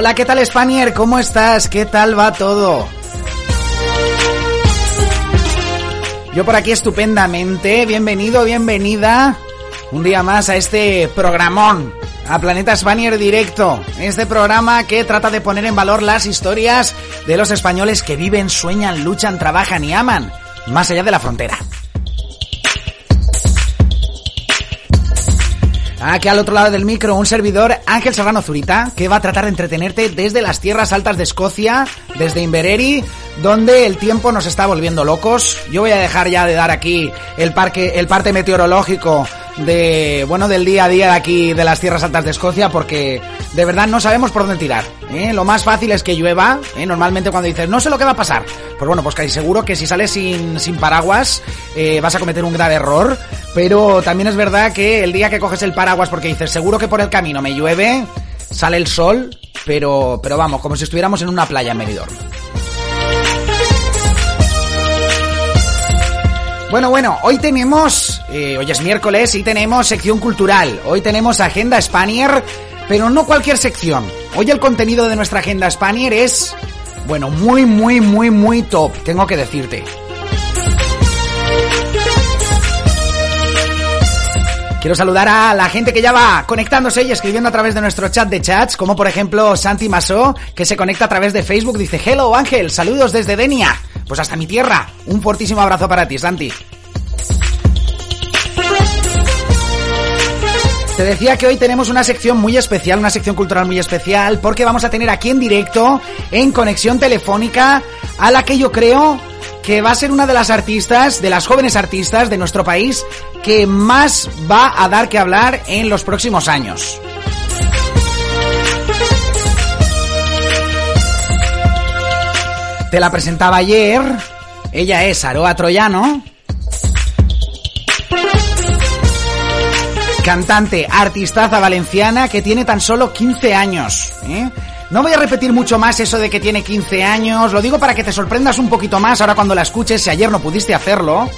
Hola, ¿qué tal Spanier? ¿Cómo estás? ¿Qué tal va todo? Yo por aquí estupendamente. Bienvenido, bienvenida. Un día más a este programón, a Planeta Spanier Directo. Este programa que trata de poner en valor las historias de los españoles que viven, sueñan, luchan, trabajan y aman más allá de la frontera. Aquí al otro lado del micro, un servidor, Ángel Serrano Zurita, que va a tratar de entretenerte desde las tierras altas de Escocia, desde Invereri, donde el tiempo nos está volviendo locos. Yo voy a dejar ya de dar aquí el parque, el parte meteorológico de, bueno, del día a día de aquí de las tierras altas de Escocia porque de verdad no sabemos por dónde tirar. ¿eh? Lo más fácil es que llueva, ¿eh? normalmente cuando dices no sé lo que va a pasar, pues bueno, pues casi seguro que si sales sin, sin paraguas eh, vas a cometer un grave error, pero también es verdad que el día que coges el paraguas porque dices seguro que por el camino me llueve, sale el sol, pero, pero vamos, como si estuviéramos en una playa en Benidorm. Bueno, bueno, hoy tenemos, eh, hoy es miércoles y tenemos sección cultural. Hoy tenemos Agenda Spanier, pero no cualquier sección. Hoy el contenido de nuestra Agenda Spanier es, bueno, muy, muy, muy, muy top, tengo que decirte. Quiero saludar a la gente que ya va conectándose y escribiendo a través de nuestro chat de chats, como por ejemplo Santi Masó, que se conecta a través de Facebook, dice, Hello Ángel, saludos desde Denia. Pues hasta mi tierra. Un fortísimo abrazo para ti, Santi. Te decía que hoy tenemos una sección muy especial, una sección cultural muy especial, porque vamos a tener aquí en directo, en conexión telefónica, a la que yo creo que va a ser una de las artistas, de las jóvenes artistas de nuestro país, que más va a dar que hablar en los próximos años. Te la presentaba ayer. Ella es Aroa Troyano. Cantante, artistaza valenciana que tiene tan solo 15 años. ¿eh? No voy a repetir mucho más eso de que tiene 15 años. Lo digo para que te sorprendas un poquito más ahora cuando la escuches, si ayer no pudiste hacerlo.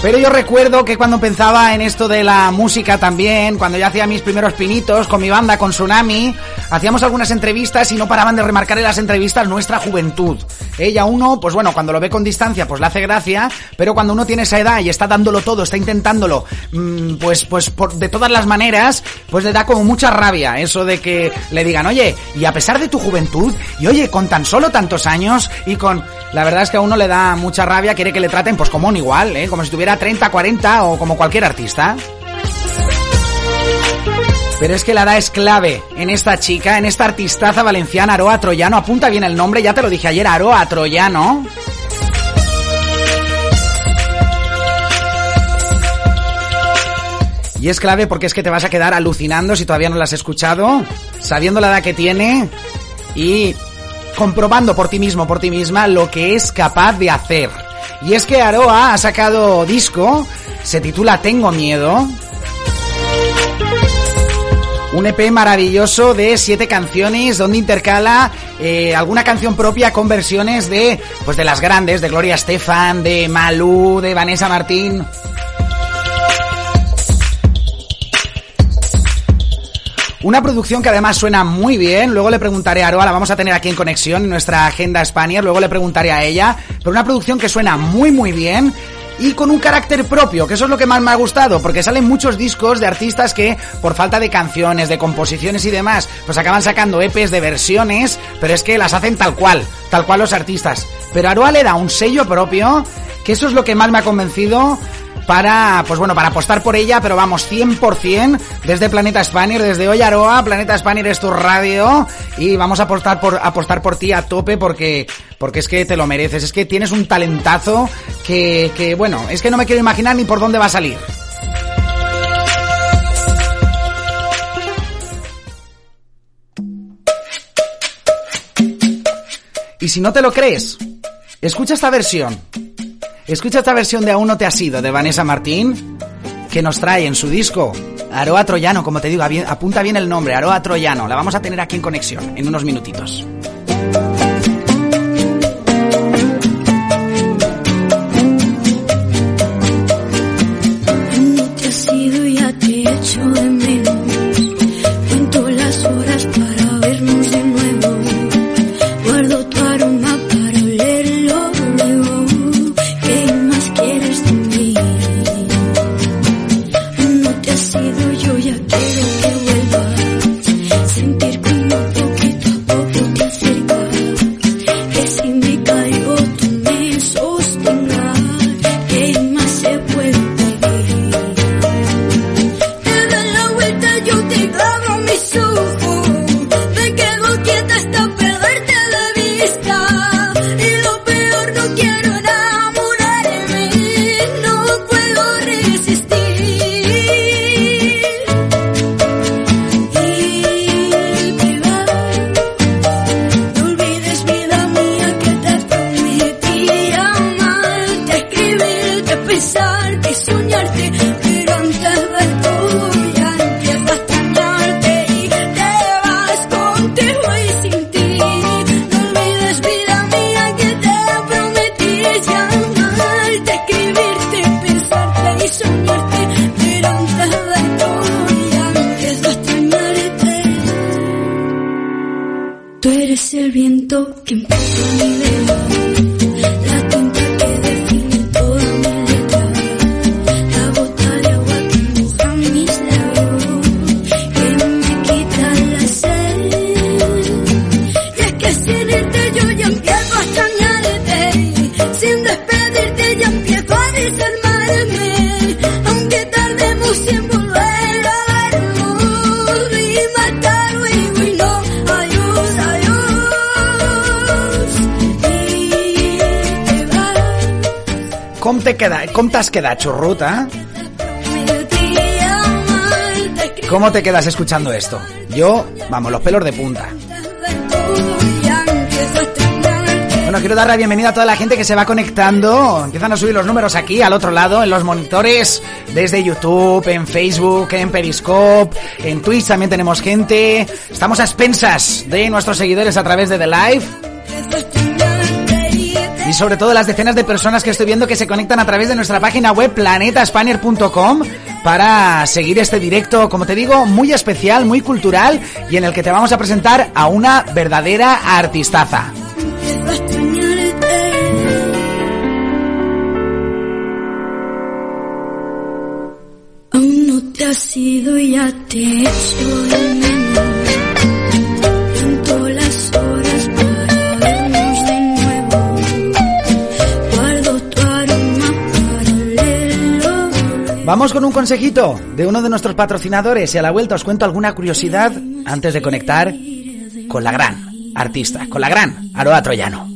Pero yo recuerdo que cuando pensaba en esto de la música también, cuando yo hacía mis primeros pinitos con mi banda, con Tsunami, hacíamos algunas entrevistas y no paraban de remarcar en las entrevistas nuestra juventud. Ella uno, pues bueno, cuando lo ve con distancia, pues le hace gracia, pero cuando uno tiene esa edad y está dándolo todo, está intentándolo, mmm, pues, pues por, de todas las maneras, pues le da como mucha rabia eso de que le digan, oye, y a pesar de tu juventud, y oye, con tan solo tantos años, y con, la verdad es que a uno le da mucha rabia, quiere que le traten pues como un igual, ¿eh? como si tuviera 30, 40 o como cualquier artista. Pero es que la edad es clave en esta chica, en esta artistaza valenciana, Aroa Troyano. Apunta bien el nombre, ya te lo dije ayer, Aroa Troyano. Y es clave porque es que te vas a quedar alucinando si todavía no la has escuchado, sabiendo la edad que tiene y comprobando por ti mismo, por ti misma, lo que es capaz de hacer. Y es que Aroa ha sacado disco, se titula Tengo Miedo. Un EP maravilloso de siete canciones donde intercala eh, alguna canción propia con versiones de, pues de las grandes, de Gloria Estefan, de Malú, de Vanessa Martín. Una producción que además suena muy bien. Luego le preguntaré a Aroa, la vamos a tener aquí en conexión en nuestra agenda Spanier. Luego le preguntaré a ella. Pero una producción que suena muy, muy bien y con un carácter propio, que eso es lo que más me ha gustado, porque salen muchos discos de artistas que, por falta de canciones, de composiciones y demás, pues acaban sacando EPs de versiones, pero es que las hacen tal cual, tal cual los artistas. Pero Aroa le da un sello propio que eso es lo que más me ha convencido para, pues bueno, para apostar por ella, pero vamos, 100% desde Planeta Spanier, desde hoy Aroa, Planeta Spanier es tu radio y vamos a apostar por, apostar por ti a tope porque, porque es que te lo mereces, es que tienes un talentazo que, que bueno, es que no me quiero imaginar ni por dónde va a salir. Y si no te lo crees, escucha esta versión. Escucha esta versión de Aún no te has ido de Vanessa Martín, que nos trae en su disco Aroa Troyano, como te digo, apunta bien el nombre, Aroa Troyano. La vamos a tener aquí en conexión en unos minutitos. grito que impacta mi dedo. ¿Cómo te has quedado, churruta? ¿Cómo te quedas escuchando esto? Yo, vamos, los pelos de punta. Bueno, quiero dar la bienvenida a toda la gente que se va conectando. Empiezan a subir los números aquí, al otro lado, en los monitores, desde YouTube, en Facebook, en Periscope, en Twitch también tenemos gente. Estamos a expensas de nuestros seguidores a través de The Live y sobre todo las decenas de personas que estoy viendo que se conectan a través de nuestra página web planetaspanier.com para seguir este directo, como te digo, muy especial, muy cultural y en el que te vamos a presentar a una verdadera artistaza. Aún no te has ido ya te Vamos con un consejito de uno de nuestros patrocinadores y a la vuelta os cuento alguna curiosidad antes de conectar con la gran artista, con la gran Aroa Troyano.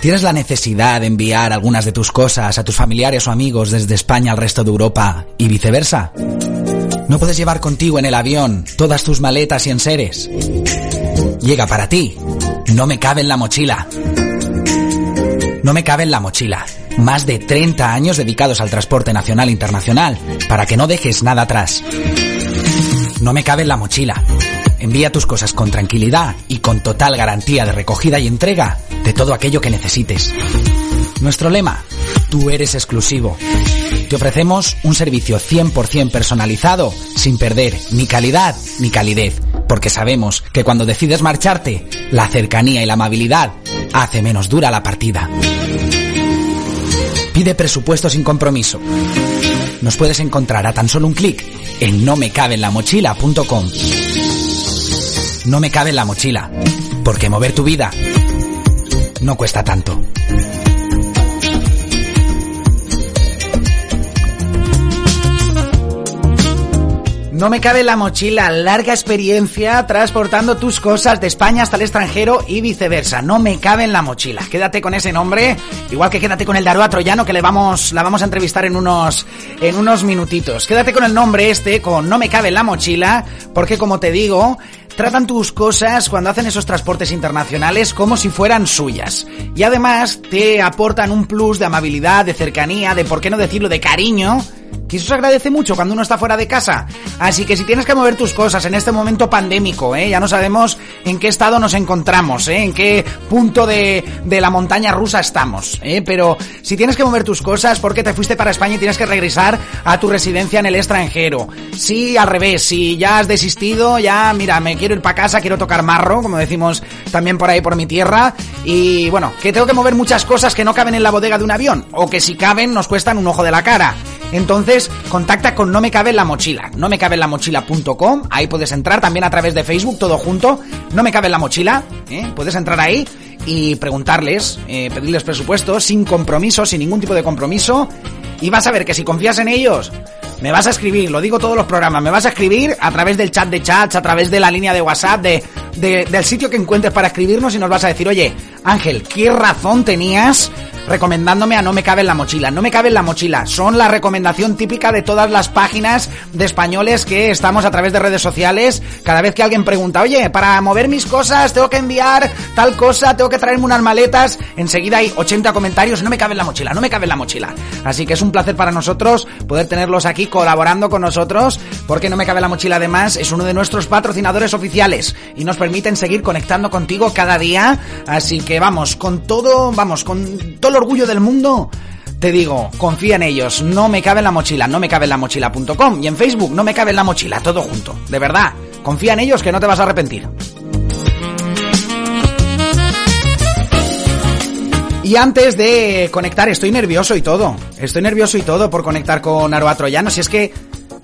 ¿Tienes la necesidad de enviar algunas de tus cosas a tus familiares o amigos desde España al resto de Europa y viceversa? ¿No puedes llevar contigo en el avión todas tus maletas y enseres? Llega para ti. No me cabe en la mochila. No me cabe en la mochila. Más de 30 años dedicados al transporte nacional e internacional, para que no dejes nada atrás. No me cabe en la mochila. Envía tus cosas con tranquilidad y con total garantía de recogida y entrega de todo aquello que necesites. Nuestro lema, tú eres exclusivo. Te ofrecemos un servicio 100% personalizado, sin perder ni calidad ni calidez, porque sabemos que cuando decides marcharte, la cercanía y la amabilidad hace menos dura la partida. Pide presupuesto sin compromiso. Nos puedes encontrar a tan solo un clic en no me cabe en la mochila.com. No me cabe en la mochila. Porque mover tu vida no cuesta tanto. No me cabe la mochila, larga experiencia transportando tus cosas de España hasta el extranjero y viceversa. No me cabe en la mochila. Quédate con ese nombre, igual que quédate con el de Aroa Troyano que le vamos, la vamos a entrevistar en unos, en unos minutitos. Quédate con el nombre este, con No me cabe en la mochila, porque como te digo, tratan tus cosas cuando hacen esos transportes internacionales como si fueran suyas. Y además te aportan un plus de amabilidad, de cercanía, de por qué no decirlo, de cariño que eso se agradece mucho cuando uno está fuera de casa. Así que si tienes que mover tus cosas en este momento pandémico, ¿eh? ya no sabemos en qué estado nos encontramos, ¿eh? en qué punto de, de la montaña rusa estamos. ¿eh? Pero si tienes que mover tus cosas porque te fuiste para España y tienes que regresar a tu residencia en el extranjero. Si al revés, si ya has desistido, ya mira, me quiero ir para casa, quiero tocar marro, como decimos también por ahí por mi tierra. Y bueno, que tengo que mover muchas cosas que no caben en la bodega de un avión, o que si caben nos cuestan un ojo de la cara. Entonces, contacta con No me cabe en la mochila, no me cabe en la mochila.com, ahí puedes entrar también a través de Facebook, todo junto, no me cabe en la mochila, ¿eh? puedes entrar ahí y preguntarles, eh, pedirles presupuesto, sin compromiso, sin ningún tipo de compromiso, y vas a ver que si confías en ellos, me vas a escribir, lo digo todos los programas, me vas a escribir a través del chat de chats, a través de la línea de WhatsApp, de, de, del sitio que encuentres para escribirnos y nos vas a decir, oye, Ángel, ¿qué razón tenías recomendándome a No me cabe en la mochila? No me cabe en la mochila, son la recomendación típica de todas las páginas de españoles que estamos a través de redes sociales. Cada vez que alguien pregunta, oye, para mover mis cosas tengo que enviar tal cosa, tengo que traerme unas maletas, enseguida hay 80 comentarios, no me cabe en la mochila, no me cabe en la mochila. Así que es un placer para nosotros poder tenerlos aquí colaborando con nosotros, porque no me cabe la mochila además, es uno de nuestros patrocinadores oficiales y nos permiten seguir conectando contigo cada día. Así que vamos, con todo, vamos, con todo el orgullo del mundo. Te digo, confía en ellos, no me cabe en la mochila, no me cabe en la mochila.com y en Facebook no me cabe en la mochila, todo junto. De verdad, confía en ellos que no te vas a arrepentir. Y antes de conectar, estoy nervioso y todo. Estoy nervioso y todo por conectar con Aroa Troyano. Si es que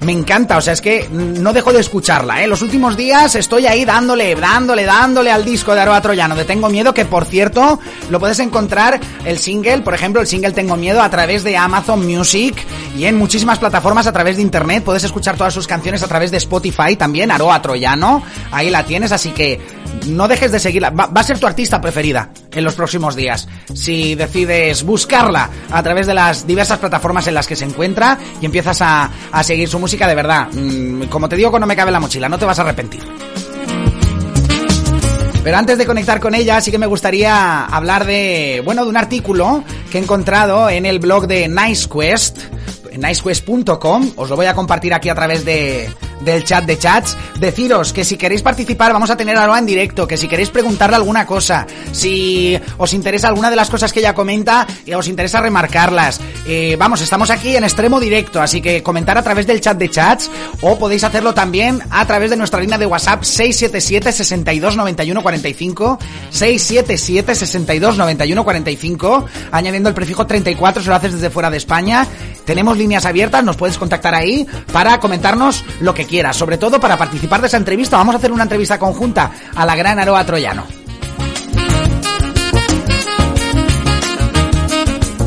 me encanta, o sea, es que no dejo de escucharla, ¿eh? Los últimos días estoy ahí dándole, dándole, dándole al disco de Aroa Troyano de Tengo Miedo, que por cierto, lo puedes encontrar el single, por ejemplo, el single Tengo Miedo a través de Amazon Music y en muchísimas plataformas a través de internet. Puedes escuchar todas sus canciones a través de Spotify también, Aroa Troyano. Ahí la tienes, así que no dejes de seguirla. Va, va, a ser tu artista preferida en los próximos días. Si decides buscarla a través de las diversas plataformas en las que se encuentra y empiezas a, a seguir su música, de verdad, mmm, como te digo, no me cabe la mochila, no te vas a arrepentir. Pero antes de conectar con ella, sí que me gustaría hablar de, bueno, de un artículo que he encontrado en el blog de NiceQuest, nicequest.com, os lo voy a compartir aquí a través de, del chat de chats. Deciros que si queréis participar vamos a tener a en directo, que si queréis preguntarle alguna cosa, si os interesa alguna de las cosas que ella comenta, y os interesa remarcarlas. Eh, vamos, estamos aquí en extremo directo, así que comentar a través del chat de chats o podéis hacerlo también a través de nuestra línea de WhatsApp 677 62 91 45 677 62 91 45 añadiendo el prefijo 34 si lo haces desde fuera de España. Tenemos líneas abiertas, nos puedes contactar ahí para comentarnos lo que sobre todo para participar de esa entrevista. Vamos a hacer una entrevista conjunta a la gran Aroa Troyano.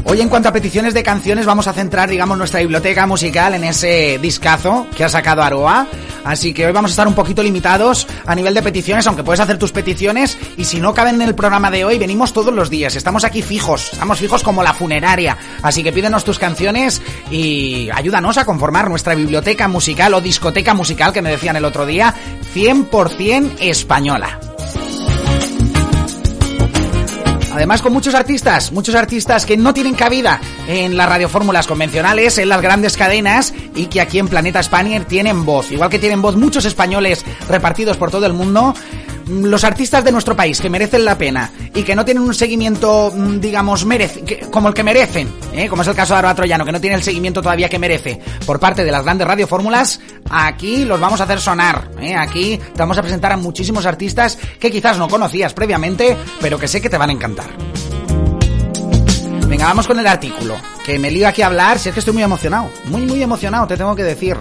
Hoy en cuanto a peticiones de canciones vamos a centrar, digamos, nuestra biblioteca musical en ese discazo que ha sacado Aroa. Así que hoy vamos a estar un poquito limitados a nivel de peticiones, aunque puedes hacer tus peticiones y si no caben en el programa de hoy, venimos todos los días. Estamos aquí fijos, estamos fijos como la funeraria. Así que pídenos tus canciones y ayúdanos a conformar nuestra biblioteca musical o discoteca musical que me decían el otro día, 100% española. Además con muchos artistas, muchos artistas que no tienen cabida en las radiofórmulas convencionales, en las grandes cadenas y que aquí en Planeta Spanier tienen voz. Igual que tienen voz muchos españoles repartidos por todo el mundo, los artistas de nuestro país que merecen la pena y que no tienen un seguimiento, digamos, merece, como el que merecen, ¿eh? como es el caso de Aroa Troyano, que no tiene el seguimiento todavía que merece por parte de las grandes radiofórmulas, aquí los vamos a hacer sonar. ¿eh? Aquí te vamos a presentar a muchísimos artistas que quizás no conocías previamente, pero que sé que te van a encantar. Venga, vamos con el artículo, que me lío aquí a hablar, si es que estoy muy emocionado, muy, muy emocionado, te tengo que decir.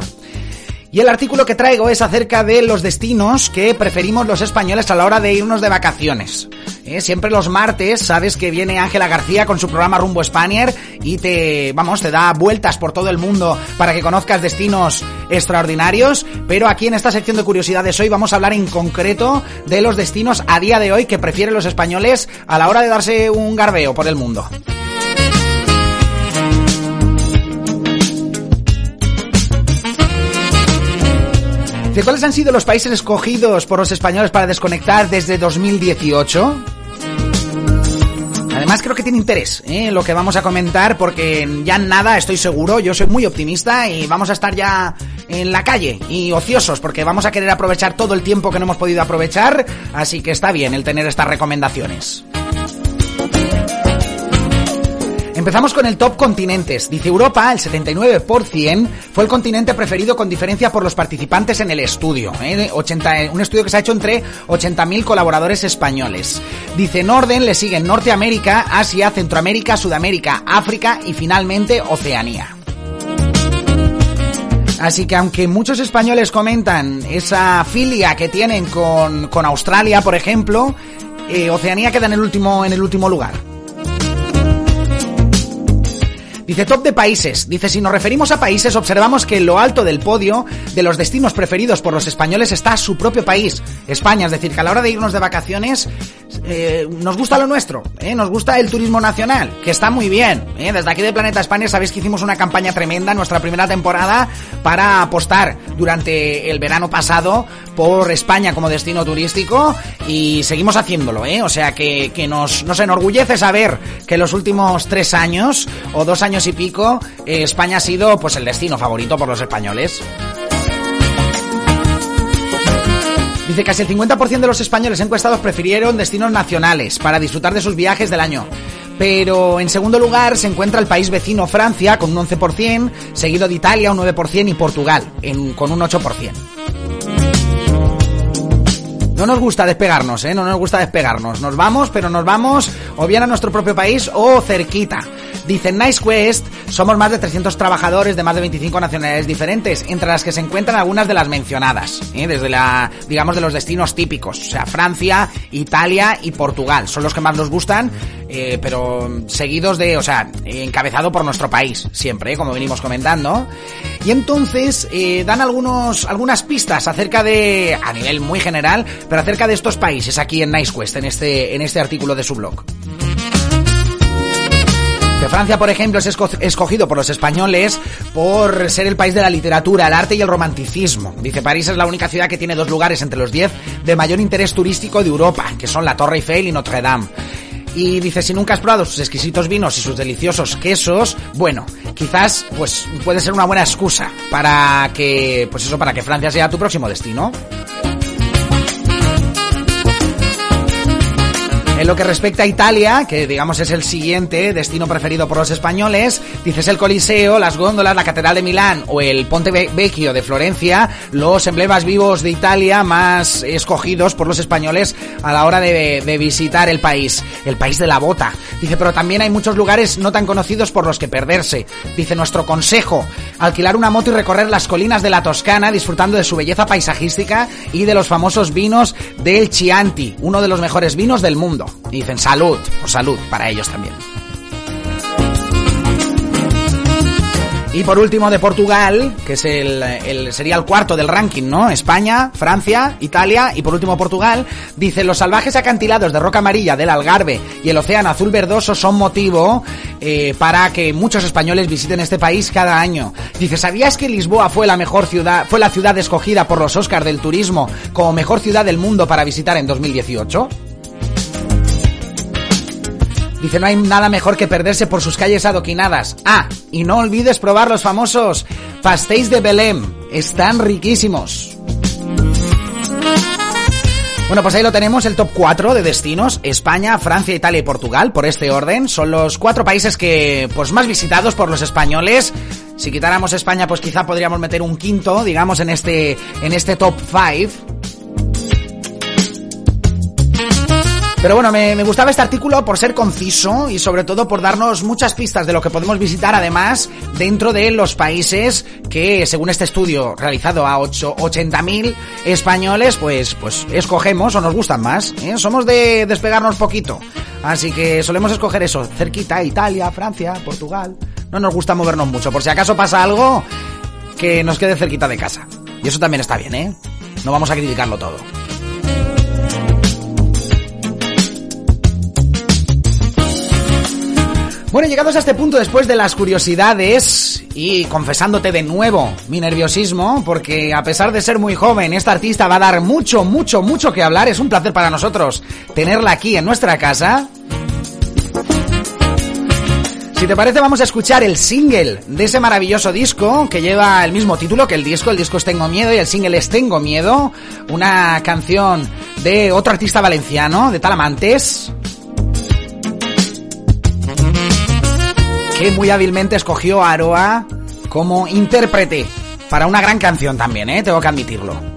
Y el artículo que traigo es acerca de los destinos que preferimos los españoles a la hora de irnos de vacaciones. Eh, siempre los martes, sabes que viene Ángela García con su programa Rumbo Spanier y te, vamos, te da vueltas por todo el mundo para que conozcas destinos extraordinarios. Pero aquí en esta sección de curiosidades hoy vamos a hablar en concreto de los destinos a día de hoy que prefieren los españoles a la hora de darse un garbeo por el mundo. ¿Cuáles han sido los países escogidos por los españoles para desconectar desde 2018? Además creo que tiene interés ¿eh? lo que vamos a comentar porque ya nada estoy seguro, yo soy muy optimista y vamos a estar ya en la calle y ociosos porque vamos a querer aprovechar todo el tiempo que no hemos podido aprovechar, así que está bien el tener estas recomendaciones. Empezamos con el top continentes. Dice Europa, el 79% fue el continente preferido con diferencia por los participantes en el estudio. ¿eh? 80, un estudio que se ha hecho entre 80.000 colaboradores españoles. Dice en orden le siguen Norteamérica, Asia, Centroamérica, Sudamérica, África y finalmente Oceanía. Así que aunque muchos españoles comentan esa filia que tienen con, con Australia, por ejemplo, eh, Oceanía queda en el último, en el último lugar. Dice top de países. Dice, si nos referimos a países, observamos que en lo alto del podio de los destinos preferidos por los españoles está su propio país, España. Es decir, que a la hora de irnos de vacaciones, eh, nos gusta lo nuestro, ¿eh? nos gusta el turismo nacional, que está muy bien. ¿eh? Desde aquí de Planeta España sabéis que hicimos una campaña tremenda en nuestra primera temporada para apostar durante el verano pasado por España como destino turístico y seguimos haciéndolo. O sea que, que nos, enorgullece saber que los últimos tres años o dos años y pico España ha sido pues el destino favorito por los españoles. Dice casi el 50% de los españoles encuestados prefirieron destinos nacionales para disfrutar de sus viajes del año. Pero en segundo lugar se encuentra el país vecino Francia con un 11%, seguido de Italia un 9% y Portugal con un 8%. No nos gusta despegarnos, ¿eh? No nos gusta despegarnos. Nos vamos, pero nos vamos o bien a nuestro propio país o cerquita. Dicen Nice Quest, somos más de 300 trabajadores de más de 25 nacionalidades diferentes, entre las que se encuentran algunas de las mencionadas, ¿eh? desde la, digamos, de los destinos típicos, o sea, Francia, Italia y Portugal, son los que más nos gustan, eh, pero seguidos de, o sea, encabezado por nuestro país, siempre, ¿eh? como venimos comentando. Y entonces eh, dan algunos, algunas pistas acerca de, a nivel muy general, pero acerca de estos países aquí en Nice Quest, en este, en este artículo de su blog. Francia, por ejemplo, es escogido por los españoles por ser el país de la literatura, el arte y el romanticismo. Dice, París es la única ciudad que tiene dos lugares entre los diez de mayor interés turístico de Europa, que son la Torre Eiffel y Notre Dame. Y dice, si nunca has probado sus exquisitos vinos y sus deliciosos quesos, bueno, quizás pues puede ser una buena excusa para que, pues eso, para que Francia sea tu próximo destino. En lo que respecta a Italia, que digamos es el siguiente destino preferido por los españoles, dices el Coliseo, las góndolas, la Catedral de Milán o el Ponte Vecchio de Florencia, los emblemas vivos de Italia más escogidos por los españoles a la hora de, de visitar el país, el país de la bota. Dice, pero también hay muchos lugares no tan conocidos por los que perderse. Dice, nuestro consejo, alquilar una moto y recorrer las colinas de la Toscana disfrutando de su belleza paisajística y de los famosos vinos del Chianti, uno de los mejores vinos del mundo. Dicen salud, o salud para ellos también. Y por último de Portugal, que es el, sería el cuarto del ranking, ¿no? España, Francia, Italia y por último Portugal. Dice, los salvajes acantilados de roca amarilla del Algarve y el océano azul verdoso son motivo eh, para que muchos españoles visiten este país cada año. Dice, ¿sabías que Lisboa fue la mejor ciudad, fue la ciudad escogida por los Oscars del turismo como mejor ciudad del mundo para visitar en 2018? Dice, no hay nada mejor que perderse por sus calles adoquinadas. Ah, y no olvides probar los famosos pastéis de Belém. Están riquísimos. Bueno, pues ahí lo tenemos, el top 4 de destinos. España, Francia, Italia y Portugal, por este orden. Son los cuatro países que, pues, más visitados por los españoles. Si quitáramos España, pues quizá podríamos meter un quinto, digamos, en este, en este top 5. Pero bueno, me, gustaba este artículo por ser conciso y sobre todo por darnos muchas pistas de lo que podemos visitar además dentro de los países que según este estudio realizado a 80.000 españoles pues, pues escogemos o nos gustan más. ¿eh? Somos de despegarnos poquito. Así que solemos escoger eso, cerquita, Italia, Francia, Portugal. No nos gusta movernos mucho. Por si acaso pasa algo, que nos quede cerquita de casa. Y eso también está bien, ¿eh? No vamos a criticarlo todo. Bueno, llegados a este punto después de las curiosidades y confesándote de nuevo mi nerviosismo, porque a pesar de ser muy joven, esta artista va a dar mucho, mucho, mucho que hablar. Es un placer para nosotros tenerla aquí en nuestra casa. Si te parece, vamos a escuchar el single de ese maravilloso disco que lleva el mismo título que el disco. El disco es Tengo Miedo y el single es Tengo Miedo. Una canción de otro artista valenciano, de Talamantes. Que muy hábilmente escogió a Aroa como intérprete para una gran canción también, ¿eh? tengo que admitirlo.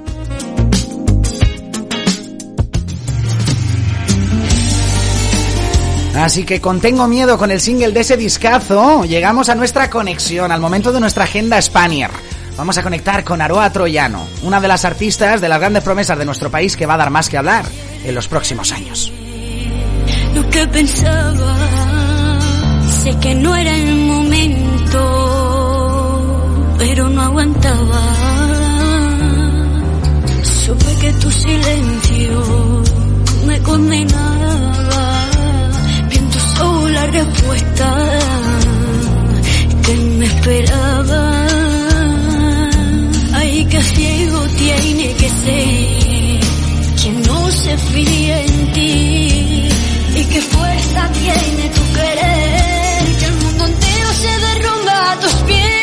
Así que con Tengo Miedo, con el single de ese discazo, llegamos a nuestra conexión, al momento de nuestra agenda Spanier. Vamos a conectar con Aroa Troyano, una de las artistas de las grandes promesas de nuestro país que va a dar más que hablar en los próximos años. Pensaba Que no era el momento, pero no aguantaba. Supe que tu silencio me condenaba. Vi en tus ojos la respuesta que me esperaba. Ay, que ciego tiene que ser quien no se fía en ti y qué fuerza tiene tu 别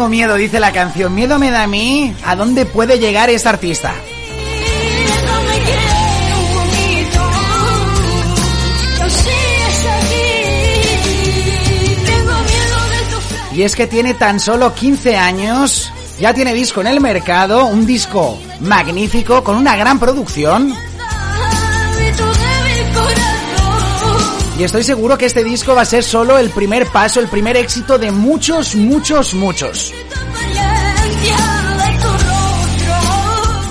Tengo miedo, dice la canción. Miedo me da a mí a dónde puede llegar esta artista. Y es que tiene tan solo 15 años, ya tiene disco en el mercado, un disco magnífico, con una gran producción. Y estoy seguro que este disco va a ser solo el primer paso, el primer éxito de muchos, muchos, muchos.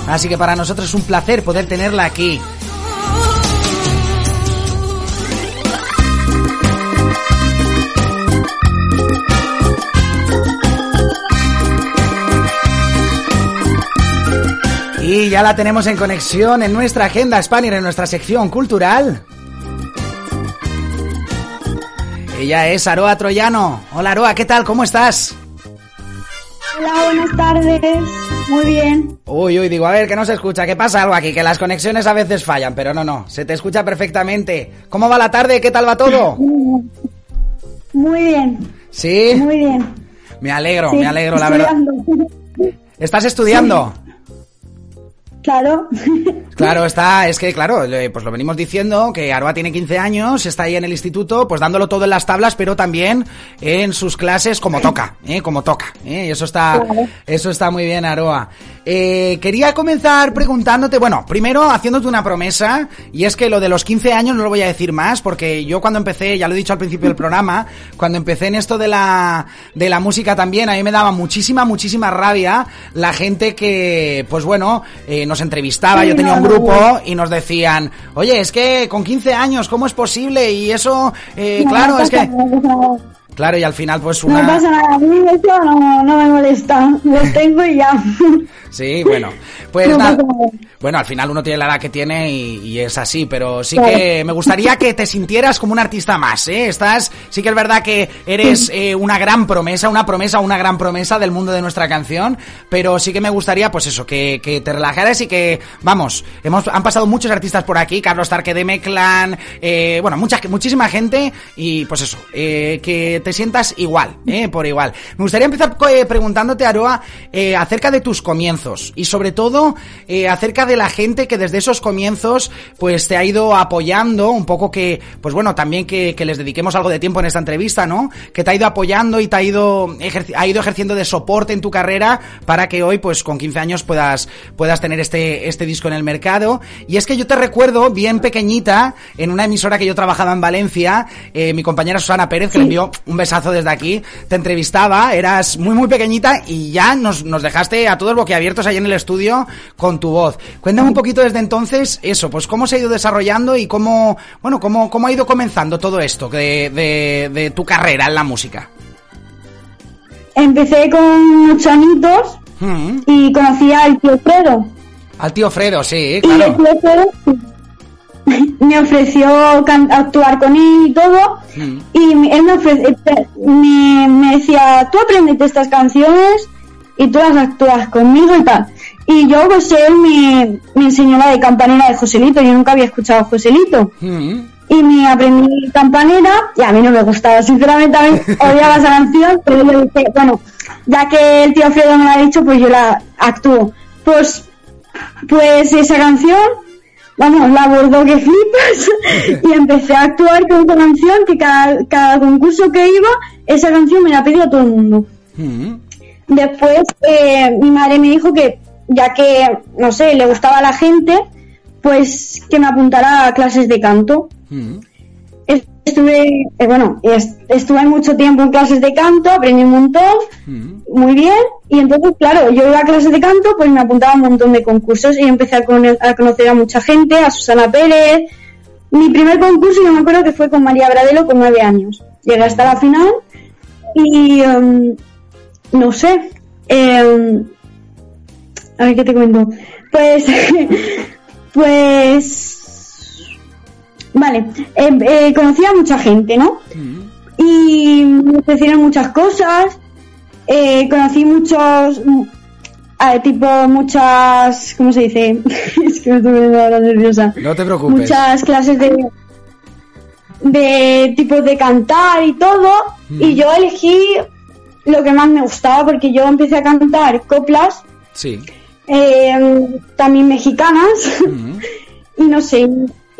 Así que para nosotros es un placer poder tenerla aquí. Y ya la tenemos en conexión en nuestra agenda Spanier, en nuestra sección cultural. Ella es Aroa Troyano. Hola Aroa, ¿qué tal? ¿Cómo estás? Hola, buenas tardes. Muy bien. Uy, uy, digo, a ver, que no se escucha, ¿qué pasa algo aquí? Que las conexiones a veces fallan, pero no, no, se te escucha perfectamente. ¿Cómo va la tarde? ¿Qué tal va todo? Muy bien. ¿Sí? Muy bien. Me alegro, Sí, me alegro, la verdad. estudiando. ¿Estás estudiando? Claro. Claro, está, es que claro, pues lo venimos diciendo, que Aroa tiene 15 años, está ahí en el instituto, pues dándolo todo en las tablas, pero también en sus clases como toca, ¿eh? como toca, ¿eh? y eso está, eso está muy bien, Aroa. Eh, quería comenzar preguntándote, bueno, primero haciéndote una promesa, y es que lo de los 15 años no lo voy a decir más, porque yo cuando empecé, ya lo he dicho al principio del programa, cuando empecé en esto de la, de la música también, a mí me daba muchísima, muchísima rabia la gente que, pues bueno, eh, nos entrevistaba, Sí, yo tenía no, un grupo no. y nos decían, oye, es que con 15 años, ¿cómo es posible? Y eso, eh, No, claro, es que, no claro, y al final pues No una... pasa nada, a mí eso no, no me molesta. Los tengo y ya. Sí, bueno, pues No nada. Bueno, al final uno tiene la edad que tiene y, y es así, pero sí Claro. que me gustaría que te sintieras como un artista más, ¿eh? Estás, sí que es verdad que eres eh, una gran promesa, una promesa, una gran promesa del mundo de nuestra canción, pero sí que me gustaría, pues eso, que, que te relajaras y que, vamos, hemos, han pasado muchos artistas por aquí, Carlos Tarque de Meclan, eh, bueno, mucha, muchísima gente y pues eso, eh, que te sientas igual, ¿eh? Por igual. Me gustaría empezar eh, preguntándote, Aroa, eh, acerca de tus comienzos y sobre todo eh, acerca de la gente que desde esos comienzos pues te ha ido apoyando, un poco que, pues bueno, también que, que les dediquemos algo de tiempo en esta entrevista, ¿no? Que te ha ido apoyando y te ha ido, ha ido ejerciendo de soporte en tu carrera para que hoy, pues con 15 años puedas, puedas tener este, este disco en el mercado. Y es que yo te recuerdo bien pequeñita en una emisora que yo trabajaba en Valencia, eh, mi compañera Susana Pérez, que le envió un besazo desde aquí, te entrevistaba, eras muy muy pequeñita y ya nos, nos dejaste a todos boquiabiertos ahí en el estudio con tu voz. Cuéntame un poquito desde entonces eso, pues cómo se ha ido desarrollando y cómo, bueno, cómo, cómo ha ido comenzando todo esto de, de, de tu carrera en la música. Empecé con ocho añitos Mm. y conocí al tío Fredo. Al tío Fredo, sí, Y el tío Fredo me ofreció actuar con él y todo. Mm. Y me- él me, ofre- eh, me, me decía, tú aprendes estas canciones y tú las actúas conmigo y tal. Y yo, pues él me, me enseñó la de campanera de Joselito. Yo nunca había escuchado a Joselito. Mm. Y me aprendí campanera y a mí no me gustaba. Sinceramente, a mí odiaba esa canción, pero yo dije, bueno, ya que el tío Fredo me la ha dicho, pues yo la actúo. Pues, pues esa canción, vamos, la abordó que flipas y empecé a actuar con esa canción que cada, cada concurso que iba, esa canción me la pedía todo el mundo. Mm. Después eh, mi madre me dijo que ya que, no sé, le gustaba a la gente, pues que me apuntara a clases de canto. Mm. Estuve, eh, bueno, est- estuve mucho tiempo en clases de canto, aprendí un montón, Mm. muy bien, y entonces, claro, yo iba a clases de canto, pues me apuntaba a un montón de concursos y empecé a conocer a mucha gente, a Susana Pérez. Mi primer concurso yo me acuerdo que fue con María Bradelo con nueve años. Llegué hasta la final y, em, no sé, em, a ver qué te cuento. Pues, pues, vale, eh, eh, conocí a mucha gente, ¿no? Mm. y me ofrecieron muchas cosas. Eh, conocí muchos, mm, tipo muchas, ¿cómo se dice? es que me estoy poniendo ahora nerviosa. No te preocupes. Muchas clases de de tipos de cantar y todo. Mm. Y yo elegí lo que más me gustaba porque yo empecé a cantar coplas, Sí. eh, también mexicanas. Y no sé,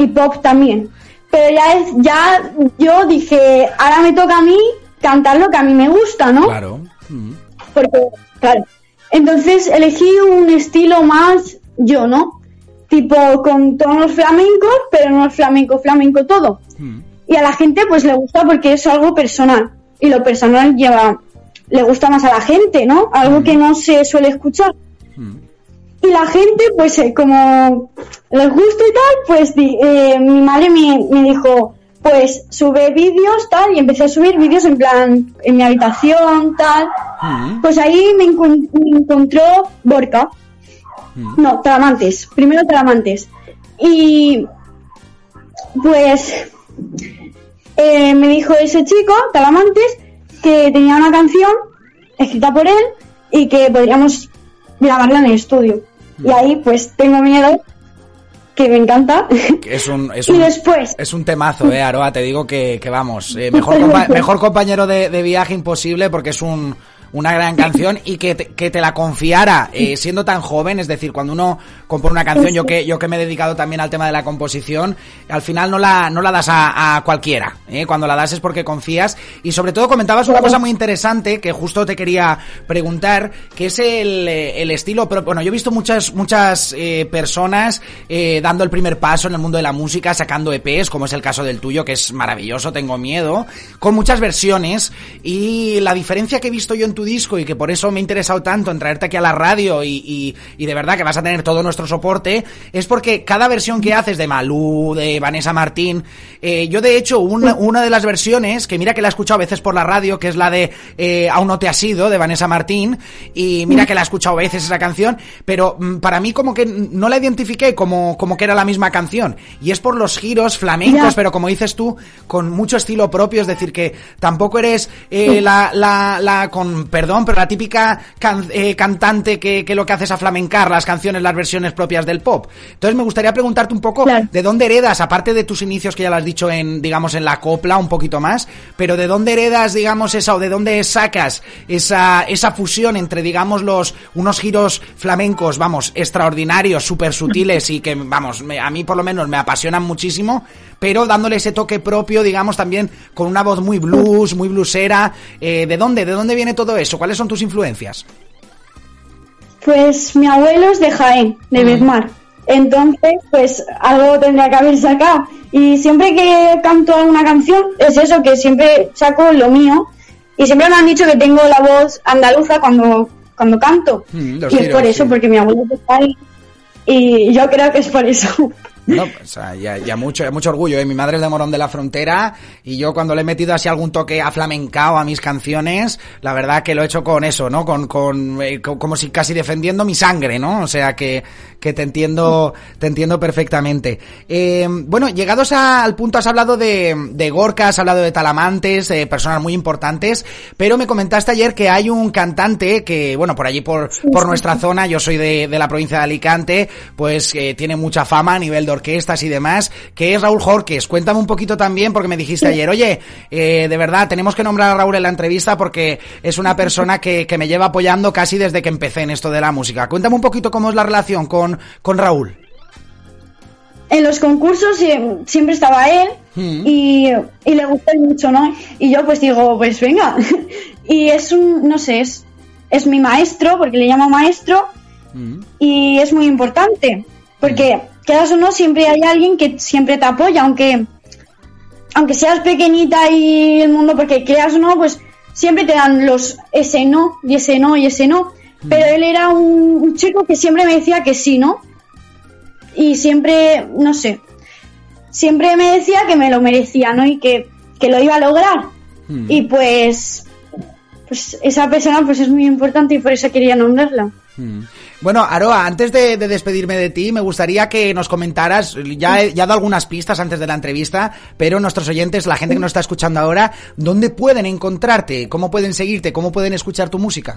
y pop también. Pero ya es, ya yo dije, ahora me toca a mí cantar lo que a mí me gusta, ¿no? Claro. Mm. Porque, claro. Entonces elegí un estilo más yo, ¿no? Tipo con tonos flamencos, pero no flamenco, flamenco todo. Mm. Y a la gente pues le gusta porque es algo personal. Y lo personal lleva, le gusta más a la gente, ¿no? Algo que no se suele escuchar. Y la gente, pues eh, como les gusta y tal, pues eh, mi madre me, me dijo, pues sube vídeos tal, y empecé a subir vídeos en plan, en mi habitación tal. Mm. Pues ahí me encontró Borca. Mm. No, Talamantes. Primero Talamantes. Y pues eh, me dijo ese chico, Talamantes, que tenía una canción escrita por él y que podríamos grabarla en el estudio. Y ahí pues tengo miedo, que me encanta. Es un, es y un, después, es un temazo, eh, Aroa, te digo que, que vamos, eh, mejor, compa- mejor compañero de, de viaje imposible porque es un, una gran canción y que que te la confiara eh, siendo tan joven, es decir, cuando uno compone una canción, yo que, yo que me he dedicado también al tema de la composición, al final no la, no la das a, a cualquiera, eh, cuando la das es porque confías. Y sobre todo comentabas una cosa muy interesante que justo te quería preguntar, que es el, eh, el estilo, pero bueno, yo he visto muchas, muchas eh, personas eh, dando el primer paso en el mundo de la música, sacando EPs, como es el caso del tuyo, que es maravilloso, tengo miedo, con muchas versiones. Y la diferencia que he visto yo en tu disco y que por eso me he interesado tanto en traerte aquí a la radio y, y, y de verdad que vas a tener todo nuestro soporte, es porque cada versión que haces de Malú, de Vanessa Martín, eh, yo de hecho una, una de las versiones, que mira que la he escuchado a veces por la radio, que es la de eh, Aún no te has ido, de Vanessa Martín, y mira que la he escuchado a veces esa canción, pero mm, para mí como que no la identifiqué como, como que era la misma canción, y es por los giros flamencos, pero como dices tú, con mucho estilo propio, es decir, que tampoco eres eh, la, la, la, con perdón, pero la típica can- eh, cantante que, que lo que hace es aflamencar las canciones, las versiones propias del pop. Entonces me gustaría preguntarte un poco Claro. de dónde heredas, aparte de tus inicios que ya lo has dicho en, digamos, en la copla un poquito más, pero de dónde heredas, digamos, esa, o de dónde sacas esa, esa fusión entre, digamos, los, unos giros flamencos, vamos, extraordinarios, súper sutiles y que, vamos, me- a mí por lo menos me apasionan muchísimo, pero dándole ese toque propio, digamos, también con una voz muy blues, muy bluesera. Eh, ¿De dónde? ¿De dónde viene todo eso? ¿Cuáles son tus influencias? pues mi abuelo es de Jaén, de Bezmar. Entonces, pues algo tendría que haber sacado. Y siempre que canto alguna canción, es eso, que siempre saco lo mío. Y siempre me han dicho que tengo la voz andaluza cuando, cuando canto. Mm, y es por eso, sí. porque mi abuelo es de Jaén. Y yo creo que es por eso. No, pues, ah, ya, ya mucho, mucho orgullo, ¿eh? Mi madre es de Morón de la Frontera y yo cuando le he metido así algún toque aflamencao a mis canciones, la verdad que lo he hecho con eso, ¿no? Con, con, eh, co- como si casi defendiendo mi sangre, ¿no? O sea que, que te entiendo, te entiendo perfectamente. Eh, bueno, llegados a- al punto has hablado de, de Gorka, has hablado de Talamantes, eh, personas muy importantes, pero me comentaste ayer que hay un cantante que, bueno, por allí por, por nuestra zona, yo soy de, de la provincia de Alicante, pues eh, tiene mucha fama a nivel de orquestas y demás, que es Raúl Jorques. Cuéntame un poquito también, porque me dijiste ayer, oye, eh, de verdad, tenemos que nombrar a Raúl en la entrevista porque es una persona que, que me lleva apoyando casi desde que empecé en esto de la música. Cuéntame un poquito cómo es la relación con, con Raúl. en los concursos siempre estaba él Mm. y, y le gustó mucho, ¿no? Y yo pues digo, pues venga. y es un, no sé, es, es mi maestro, porque le llamo maestro, Mm. y es muy importante, porque quedas o no, siempre hay alguien que siempre te apoya, aunque, aunque seas pequeñita y el mundo, porque creas o no, pues siempre te dan los ese no, y ese no, y ese no. Pero él era un, un chico que siempre me decía que sí, ¿no? Y siempre, no sé, siempre me decía que me lo merecía, ¿no? Y que, que lo iba a lograr. Mm. Y pues, pues esa persona pues es muy importante y por eso quería nombrarla. Mm. Bueno, Aroa, antes de, de despedirme de ti, me gustaría que nos comentaras, ya he, ya he dado algunas pistas antes de la entrevista, pero nuestros oyentes, la gente que nos está escuchando ahora, ¿dónde pueden encontrarte? ¿Cómo pueden seguirte? ¿Cómo pueden escuchar tu música?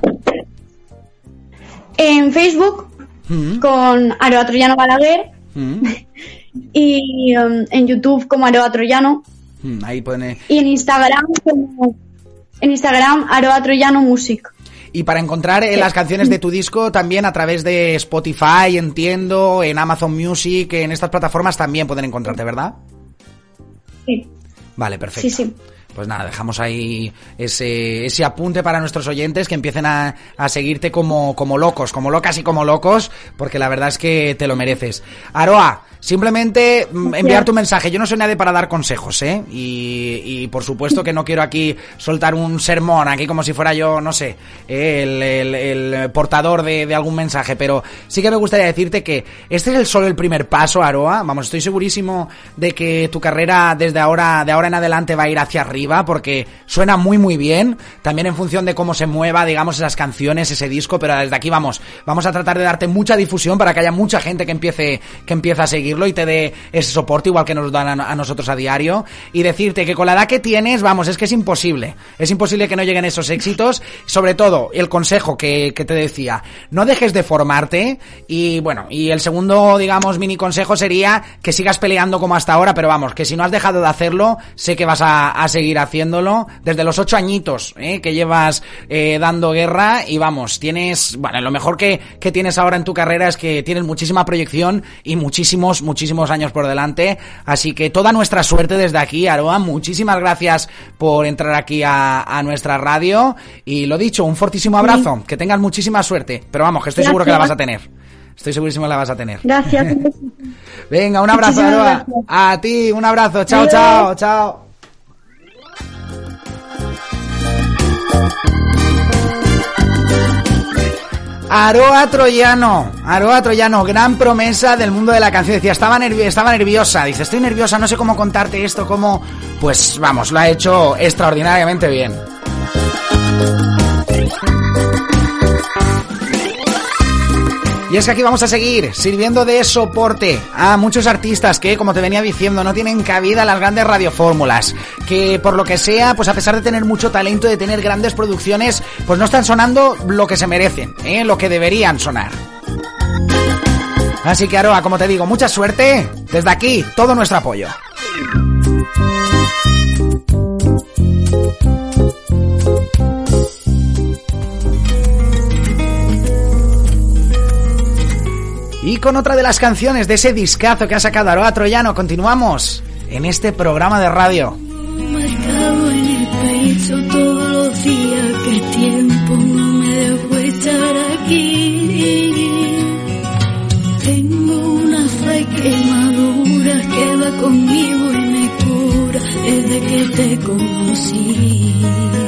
En Facebook Mm, con Aroa Troyano Balaguer mm, y um, en YouTube como Aroa Troyano mm, Ahí pone... y en Instagram como en Instagram Aroa Troyano Music. Y para encontrar eh, las canciones de tu disco también a través de Spotify, entiendo, en Amazon Music, en estas plataformas también pueden encontrarte, ¿verdad? Sí, Vale, perfecto. sí, sí. Pues nada, dejamos ahí ese, ese apunte para nuestros oyentes que empiecen a, a seguirte como, como locos, como locas y como locos, porque la verdad es que te lo mereces. Aroa, simplemente mm, enviar tu mensaje. Yo no soy nadie para dar consejos, ¿eh? Y, y por supuesto que no quiero aquí soltar un sermón, aquí como si fuera yo, no sé, el, el- el portador de, de algún mensaje, pero sí que me gustaría decirte que este es el solo el primer paso, Aroa. Vamos, estoy segurísimo de que tu carrera desde ahora, de ahora en adelante va a ir hacia arriba arriba porque suena muy muy bien, también en función de cómo se mueva, digamos, esas canciones, ese disco, pero desde aquí vamos, vamos a tratar de darte mucha difusión para que haya mucha gente que empiece, que empiece a seguirlo y te dé ese soporte igual que nos dan a, nosotros a diario. Y decirte que con la edad que tienes, vamos, es que es imposible, es imposible que no lleguen esos éxitos, sobre todo el consejo que, te decía, no dejes de formarte. Y bueno, y el segundo, digamos, mini consejo sería que sigas peleando como hasta ahora, pero vamos, que si no has dejado de hacerlo, sé que vas a seguir haciéndolo desde los ocho añitos ¿eh? que llevas eh, dando guerra y vamos, tienes, bueno, lo mejor que, que tienes ahora en tu carrera es que tienes muchísima proyección y muchísimos, muchísimos años por delante, así que toda nuestra suerte desde aquí, Aroa, muchísimas gracias por entrar aquí a, a nuestra radio y lo dicho, un fortísimo abrazo, que tengas muchísima suerte, pero vamos, que estoy seguro que la vas a tener. Estoy segurísimo que la vas a tener. Gracias. Venga, un abrazo, Aroa. A ti, un abrazo. Chao, chao, chao. Aroa Troyano, Aroa Troyano, gran promesa del mundo de la canción. Decía, estaba, estaba nerviosa. Dice, estoy nerviosa, no sé cómo contarte esto, cómo... Pues vamos, lo ha hecho extraordinariamente bien. Y es que aquí vamos a seguir sirviendo de soporte a muchos artistas que, como te venía diciendo, no tienen cabida las grandes radiofórmulas. Que por lo que sea, pues a pesar de tener mucho talento, de tener grandes producciones, pues no están sonando lo que se merecen, ¿eh? lo que deberían sonar. Así que Aroa, como te digo, mucha suerte. Desde aquí, todo nuestro apoyo. Y con otra de las canciones de ese discazo que ha sacado Aroa Troyano, continuamos en este programa de radio. Conmigo y me cura que te conocí.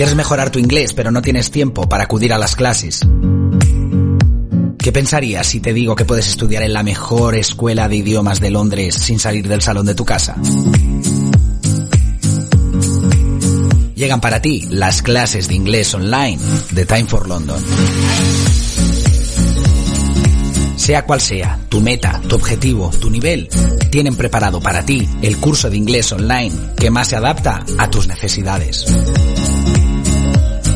Quieres mejorar tu inglés, pero no tienes tiempo para acudir a las clases. ¿Qué pensarías si te digo que puedes estudiar en la mejor escuela de idiomas de Londres sin salir del salón de tu casa? Llegan para ti las clases de inglés online de Time for London. Sea cual sea tu meta, tu objetivo, tu nivel, tienen preparado para ti el curso de inglés online que más se adapta a tus necesidades.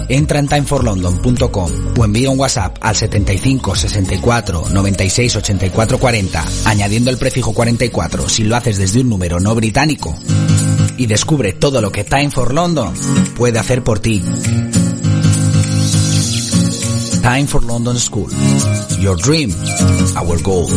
Entra en timeforlondon.com o envía un WhatsApp al 75 64 96 84 40 añadiendo el prefijo 44 si lo haces desde un número no británico y descubre todo lo que Time for London puede hacer por ti. Time for London School. Your dream, our goal.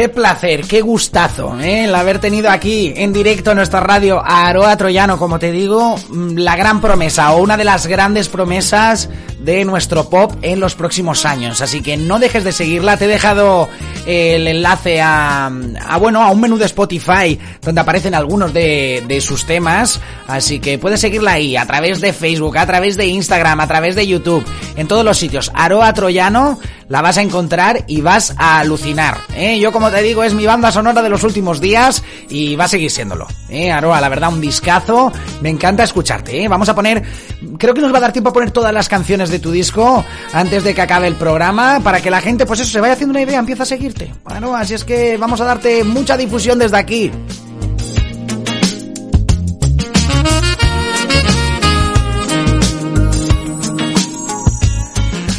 Qué placer, qué gustazo, ¿eh? el haber tenido aquí en directo en nuestra radio a Aroa Troyano, como te digo, mm, la gran promesa o una de las grandes promesas de nuestro pop en los próximos años. Así que no dejes de seguirla. Te he dejado el enlace a, a bueno, a un menú de Spotify donde aparecen algunos de, de sus temas. Así que puedes seguirla ahí a través de Facebook, a través de Instagram, a través de YouTube, en todos los sitios. Aroa Troyano la vas a encontrar y vas a alucinar. ¿eh? Yo como te digo es mi banda sonora de los últimos días y va a seguir siéndolo. ¿eh? Aroa, la verdad un discazo. Me encanta escucharte. ¿eh? Vamos a poner, creo que nos va a dar tiempo a poner todas las canciones de tu disco antes de que acabe el programa para que la gente pues eso se vaya haciendo una idea, empieza a seguirte. Bueno, así es que vamos a darte mucha difusión desde aquí.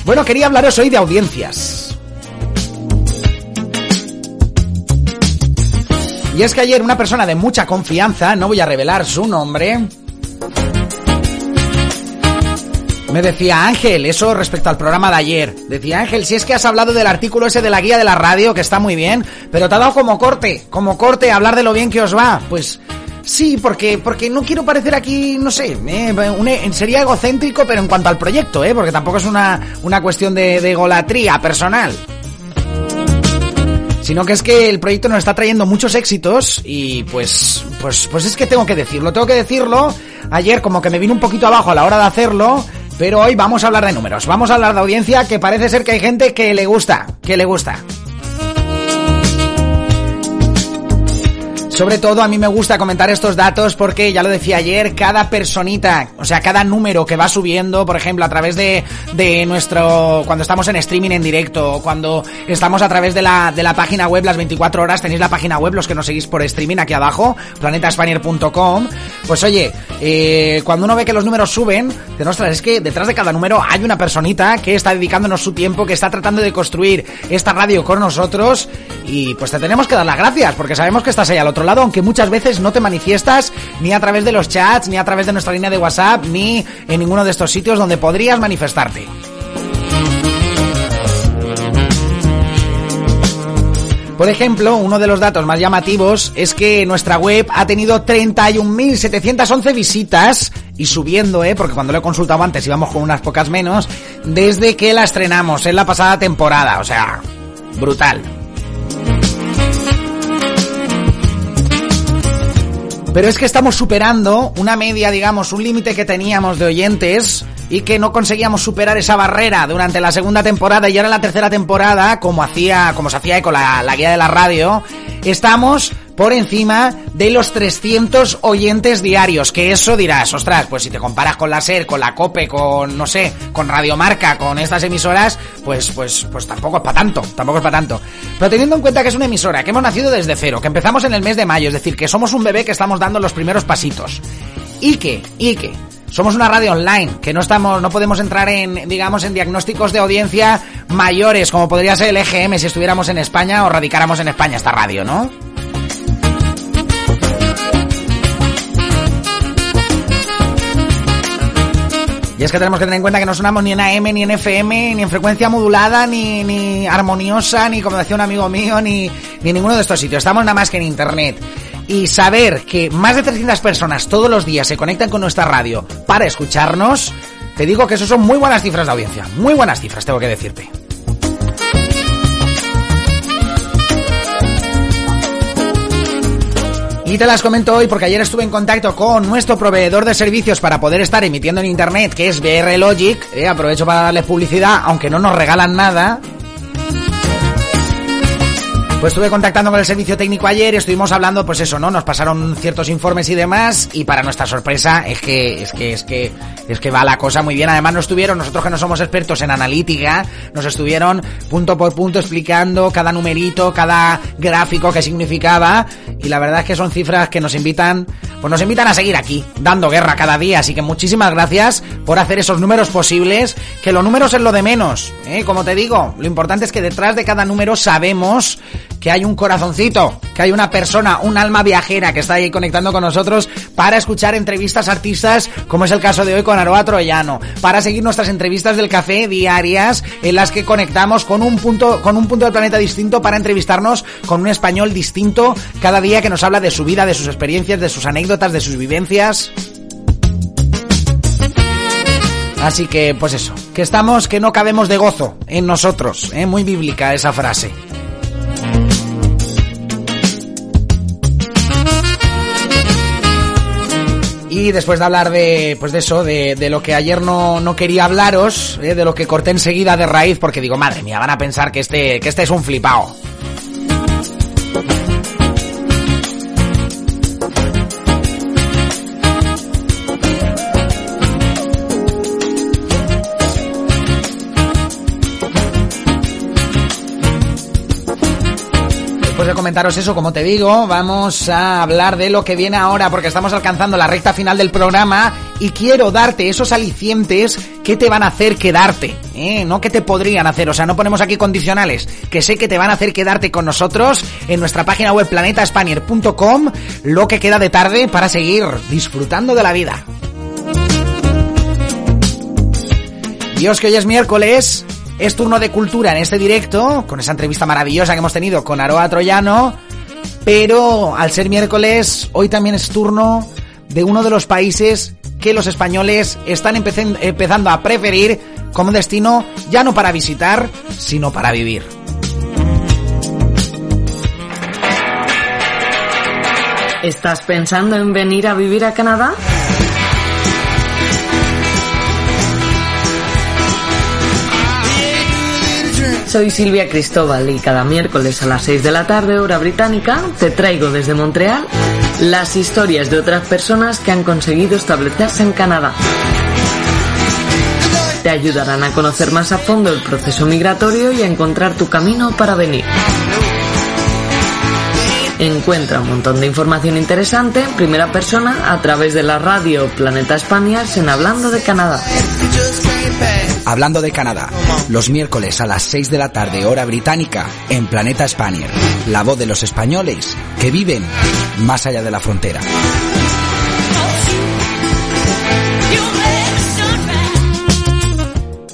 Bueno, quería hablaros hoy de audiencias. Y es que ayer una persona de mucha confianza, no voy a revelar su nombre, me decía Ángel, eso respecto al programa de ayer. Decía Ángel, si es que has hablado del artículo ese de la guía de la radio, que está muy bien, pero te ha dado como corte, como corte hablar de lo bien que os va. Pues sí, porque, porque no quiero parecer aquí, no sé, eh, sería egocéntrico, pero en cuanto al proyecto, eh, porque tampoco es una, una cuestión de, de golatría personal sino que es que el proyecto nos está trayendo muchos éxitos y pues pues pues es que tengo que decirlo, tengo que decirlo. Ayer como que me vino un poquito abajo a la hora de hacerlo, pero hoy vamos a hablar de números, vamos a hablar de audiencia que parece ser que hay gente que le gusta, que le gusta. Sobre todo a mí me gusta comentar estos datos porque, ya lo decía ayer, cada personita, o sea, cada número que va subiendo, por ejemplo, a través de, de nuestro, cuando estamos en streaming en directo, cuando estamos a través de la, de la página web las 24 horas, tenéis la página web, los que nos seguís por streaming aquí abajo, planetaspanier.com, pues oye, eh, cuando uno ve que los números suben, de ostras, es que detrás de cada número hay una personita que está dedicándonos su tiempo, que está tratando de construir esta radio con nosotros y pues te tenemos que dar las gracias porque sabemos que estás ahí al otro lado aunque muchas veces no te manifiestas ni a través de los chats, ni a través de nuestra línea de WhatsApp, ni en ninguno de estos sitios donde podrías manifestarte. Por ejemplo, uno de los datos más llamativos es que nuestra web ha tenido 31.711 visitas y subiendo, ¿eh? Porque cuando lo he consultado antes íbamos con unas pocas menos, desde que la estrenamos en la pasada temporada. O sea, brutal. Pero es que estamos superando una media, digamos, un límite que teníamos de oyentes y que no conseguíamos superar esa barrera durante la segunda temporada y ahora en la tercera temporada, como hacía, como se hacía con la, la guía de la radio, estamos por encima de los 300 oyentes diarios. Que eso dirás, ostras, pues si te comparas con la SER, con la COPE, con, no sé, con Radiomarca, con estas emisoras, pues, pues, pues tampoco es para tanto, tampoco es para tanto. Pero teniendo en cuenta que es una emisora, que hemos nacido desde cero, que empezamos en el mes de mayo, es decir, que somos un bebé que estamos dando los primeros pasitos. Y que, y que, somos una radio online, que no estamos, no podemos entrar en, digamos, en diagnósticos de audiencia mayores, como podría ser el EGM si estuviéramos en España o radicáramos en España esta radio, ¿no? Y es que tenemos que tener en cuenta que no sonamos ni en AM, ni en FM, ni en frecuencia modulada, ni, ni armoniosa, ni como decía un amigo mío, ni, ni en ninguno de estos sitios. Estamos nada más que en Internet. Y saber que más de 300 personas todos los días se conectan con nuestra radio para escucharnos, te digo que eso son muy buenas cifras de audiencia. Muy buenas cifras, tengo que decirte. Y te las comento hoy porque ayer estuve en contacto con nuestro proveedor de servicios para poder estar emitiendo en internet, que es BR Logic. Eh, aprovecho para darles publicidad, aunque no nos regalan nada. Pues estuve contactando con el servicio técnico ayer, estuvimos hablando, pues eso, ¿no? Nos pasaron ciertos informes y demás, y para nuestra sorpresa es que, es que, es que, es que va la cosa muy bien. Además nos estuvieron, nosotros que no somos expertos en analítica, nos estuvieron punto por punto explicando cada numerito, cada gráfico que significaba, y la verdad es que son cifras que nos invitan, pues nos invitan a seguir aquí, dando guerra cada día, así que muchísimas gracias por hacer esos números posibles, que los números es lo de menos, ¿eh? Como te digo, lo importante es que detrás de cada número sabemos que hay un corazoncito, que hay una persona, un alma viajera que está ahí conectando con nosotros para escuchar entrevistas artistas, como es el caso de hoy con Aroa Troyano, para seguir nuestras entrevistas del café diarias en las que conectamos con un punto, con un punto del planeta distinto para entrevistarnos con un español distinto cada día que nos habla de su vida, de sus experiencias, de sus anécdotas, de sus vivencias. Así que, pues eso, que estamos, que no cabemos de gozo en nosotros, ¿eh? muy bíblica esa frase. Y después de hablar de, pues de eso, de, de lo que ayer no, no quería hablaros, eh, de lo que corté enseguida de raíz, porque digo, madre mía, van a pensar que este, que este es un flipao. Después de comentaros eso, como te digo, vamos a hablar de lo que viene ahora, porque estamos alcanzando la recta final del programa y quiero darte esos alicientes que te van a hacer quedarte, ¿eh? no que te podrían hacer, o sea, no ponemos aquí condicionales, que sé que te van a hacer quedarte con nosotros en nuestra página web planetaspanier.com, lo que queda de tarde para seguir disfrutando de la vida. Dios que hoy es miércoles, es turno de cultura en este directo, con esa entrevista maravillosa que hemos tenido con Aroa Troyano, pero al ser miércoles, hoy también es turno de uno de los países que los españoles están empezando a preferir como destino ya no para visitar, sino para vivir. ¿Estás pensando en venir a vivir a Canadá? Soy Silvia Cristóbal y cada miércoles a las 6 de la tarde, hora británica, te traigo desde Montreal las historias de otras personas que han conseguido establecerse en Canadá. Te ayudarán a conocer más a fondo el proceso migratorio y a encontrar tu camino para venir. Encuentra un montón de información interesante en primera persona a través de la radio Planeta Españas en Hablando de Canadá. Hablando de Canadá, los miércoles a las 6 de la tarde hora británica en Planeta Spanier, la voz de los españoles que viven más allá de la frontera.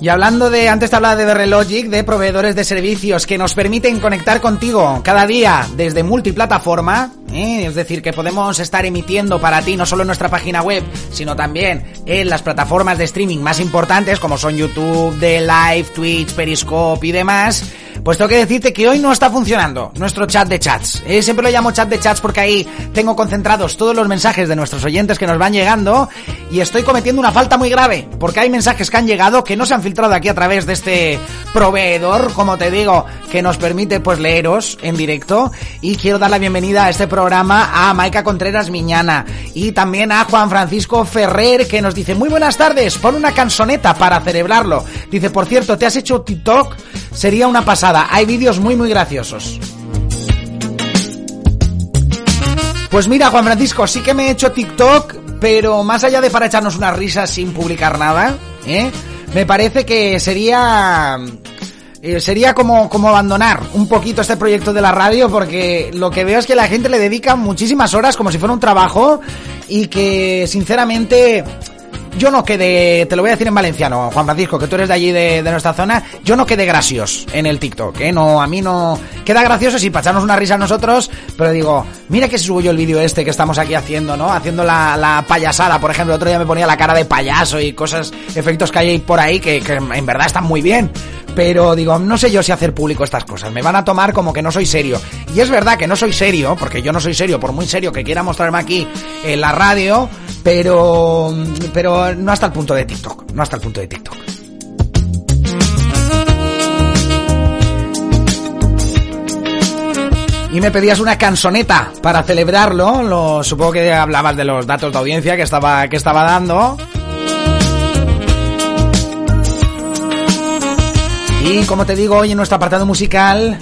Y hablando de, antes te hablaba de Berrelogic, de proveedores de servicios que nos permiten conectar contigo cada día desde multiplataforma, es decir, que podemos estar emitiendo para ti no solo en nuestra página web, sino también en las plataformas de streaming más importantes como son YouTube, The Live, Twitch, Periscope y demás. Pues tengo que decirte que hoy no está funcionando nuestro chat de chats. ¿eh? Siempre lo llamo chat de chats porque ahí tengo concentrados todos los mensajes de nuestros oyentes que nos van llegando y estoy cometiendo una falta muy grave porque hay mensajes que han llegado que no se han filtrado aquí a través de este proveedor, como te digo, que nos permite pues leeros en directo y quiero dar la bienvenida a este programa a Maika Contreras Miñana y también a Juan Francisco Ferrer que nos dice muy buenas tardes, pon una canzoneta para celebrarlo. Dice, por cierto, ¿te has hecho TikTok? Sería una pasada, hay vídeos muy muy graciosos. Pues mira, Juan Francisco, sí que me he hecho TikTok, pero más allá de para echarnos unas risas sin publicar nada, ¿eh? me parece que sería eh, sería como, como abandonar un poquito este proyecto de la radio porque lo que veo es que la gente le dedica muchísimas horas como si fuera un trabajo y que sinceramente yo no quedé, te lo voy a decir en valenciano, Juan Francisco, que tú eres de allí de, nuestra zona, yo no quedé gracioso en el TikTok, ¿eh? No, a mí no... Queda gracioso si para echarnos una risa a nosotros, pero digo, mira que subo yo el vídeo este que estamos aquí haciendo, ¿no? Haciendo la, payasada, por ejemplo, el otro día me ponía la cara de payaso y cosas, efectos que hay por ahí que en verdad están muy bien. Pero digo, no sé yo si hacer público estas cosas. Me van a tomar como que no soy serio. Y es verdad que no soy serio, porque yo no soy serio, por muy serio que quiera mostrarme aquí en la radio, pero, pero no hasta el punto de TikTok. No hasta el punto de TikTok. y me pedías una canzoneta para celebrarlo. Lo, supongo que hablabas de los datos de audiencia que estaba, que estaba dando. Y como te digo, hoy en nuestro apartado musical,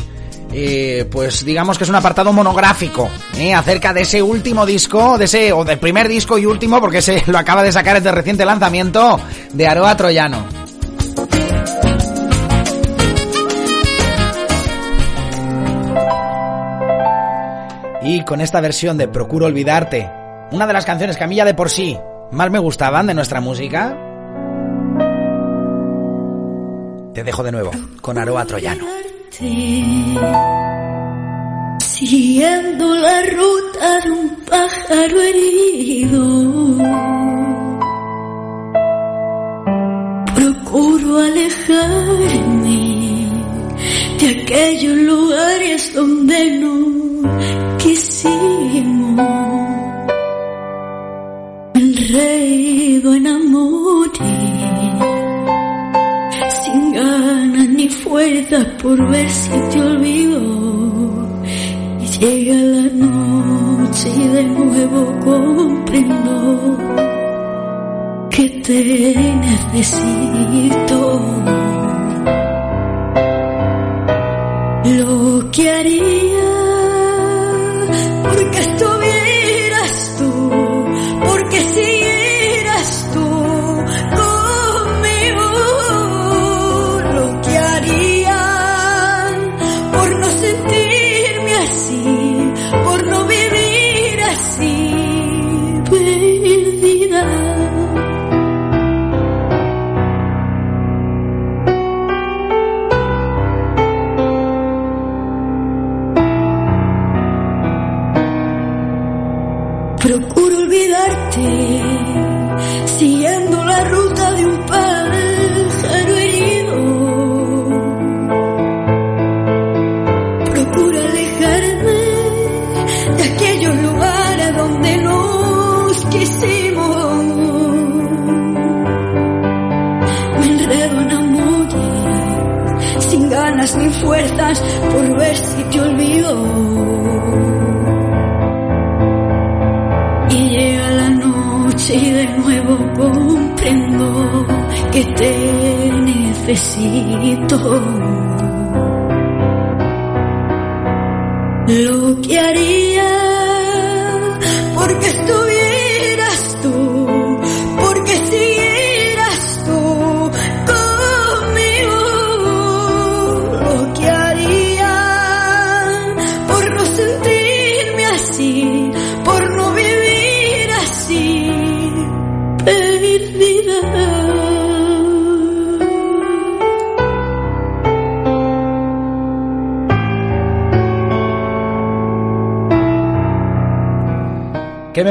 eh, pues digamos que es un apartado monográfico eh, acerca de ese último disco, de ese, o del primer disco y último, porque se lo acaba de sacar este reciente lanzamiento de Aroa Troyano. Y con esta versión de Procuro Olvidarte, una de las canciones que a mí ya de por sí más me gustaban de nuestra música, te dejo de nuevo con Aroa Troyano. Siguiendo la ruta de un pájaro herido, procuro alejarme de aquellos lugares donde no quisimos. Enredo en amores sin ganas ni fuerzas por ver si te olvido. Y llega la noche y de nuevo comprendo que te necesito. Lo que haría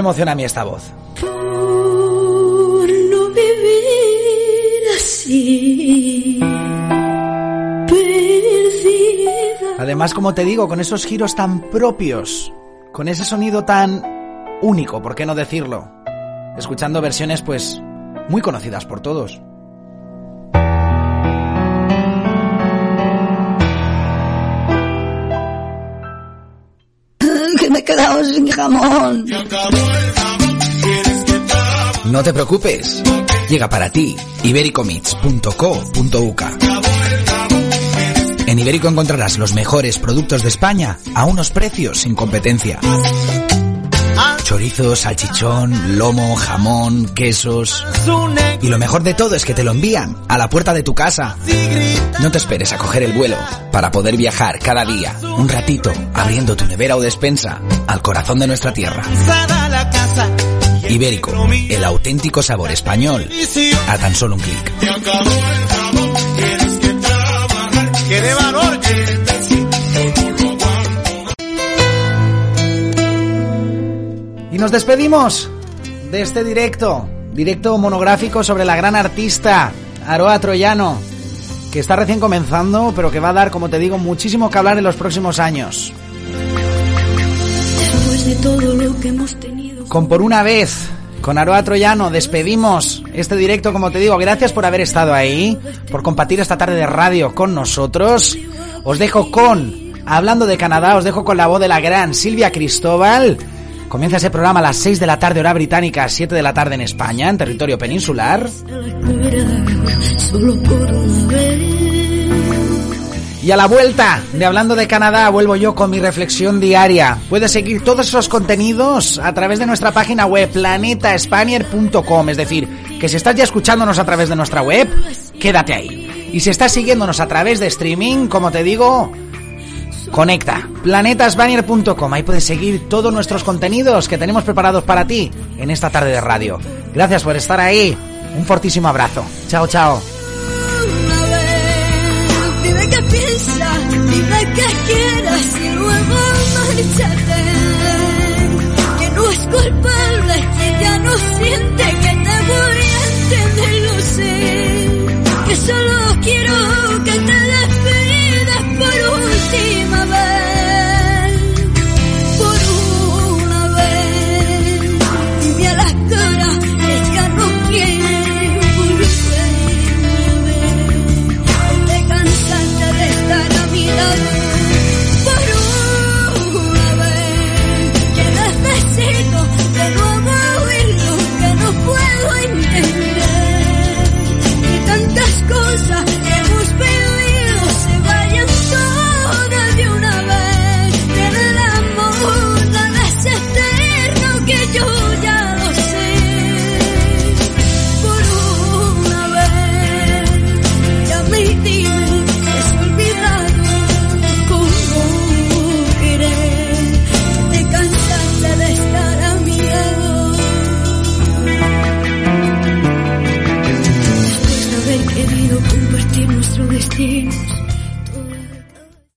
emociona a mí esta voz? Por no vivir así, perdida. Además, como te digo, con esos giros tan propios, con ese sonido tan único, ¿por qué no decirlo? Escuchando versiones, pues, muy conocidas por todos. Sin jamón. No te preocupes, llega para ti ibericomits.co.uk. En Ibérico encontrarás los mejores productos de España a unos precios sin competencia. Chorizo, salchichón, lomo, jamón, quesos. Y lo mejor de todo es que te lo envían a la puerta de tu casa. No te esperes a coger el vuelo para poder viajar cada día, un ratito, abriendo tu nevera o despensa al corazón de nuestra tierra. Ibérico, el auténtico sabor español, a tan solo un clic. Y nos despedimos de este directo, directo monográfico sobre la gran artista Aroa Troyano, que está recién comenzando, pero que va a dar, como te digo, muchísimo que hablar en los próximos años. Después de todo lo que hemos tenido. Con por una vez, con Aroa Troyano, despedimos este directo, como te digo, gracias por haber estado ahí, por compartir esta tarde de radio con nosotros. Os dejo con Hablando de Canadá, os dejo con la voz de la gran Silvia Cristóbal. Comienza ese programa a las 6 de la tarde hora británica, 7 de la tarde en España, en territorio peninsular. Y a la vuelta de Hablando de Canadá vuelvo yo con mi reflexión diaria. Puedes seguir todos esos contenidos a través de nuestra página web planetaspanier.com. Es decir, que si estás ya escuchándonos a través de nuestra web, quédate ahí. Y si estás siguiéndonos a través de streaming, como te digo, Conecta, planetasbanner.com, ahí puedes seguir todos nuestros contenidos que tenemos preparados para ti en esta tarde de radio. Gracias por estar ahí, un fortísimo abrazo. Chao, chao.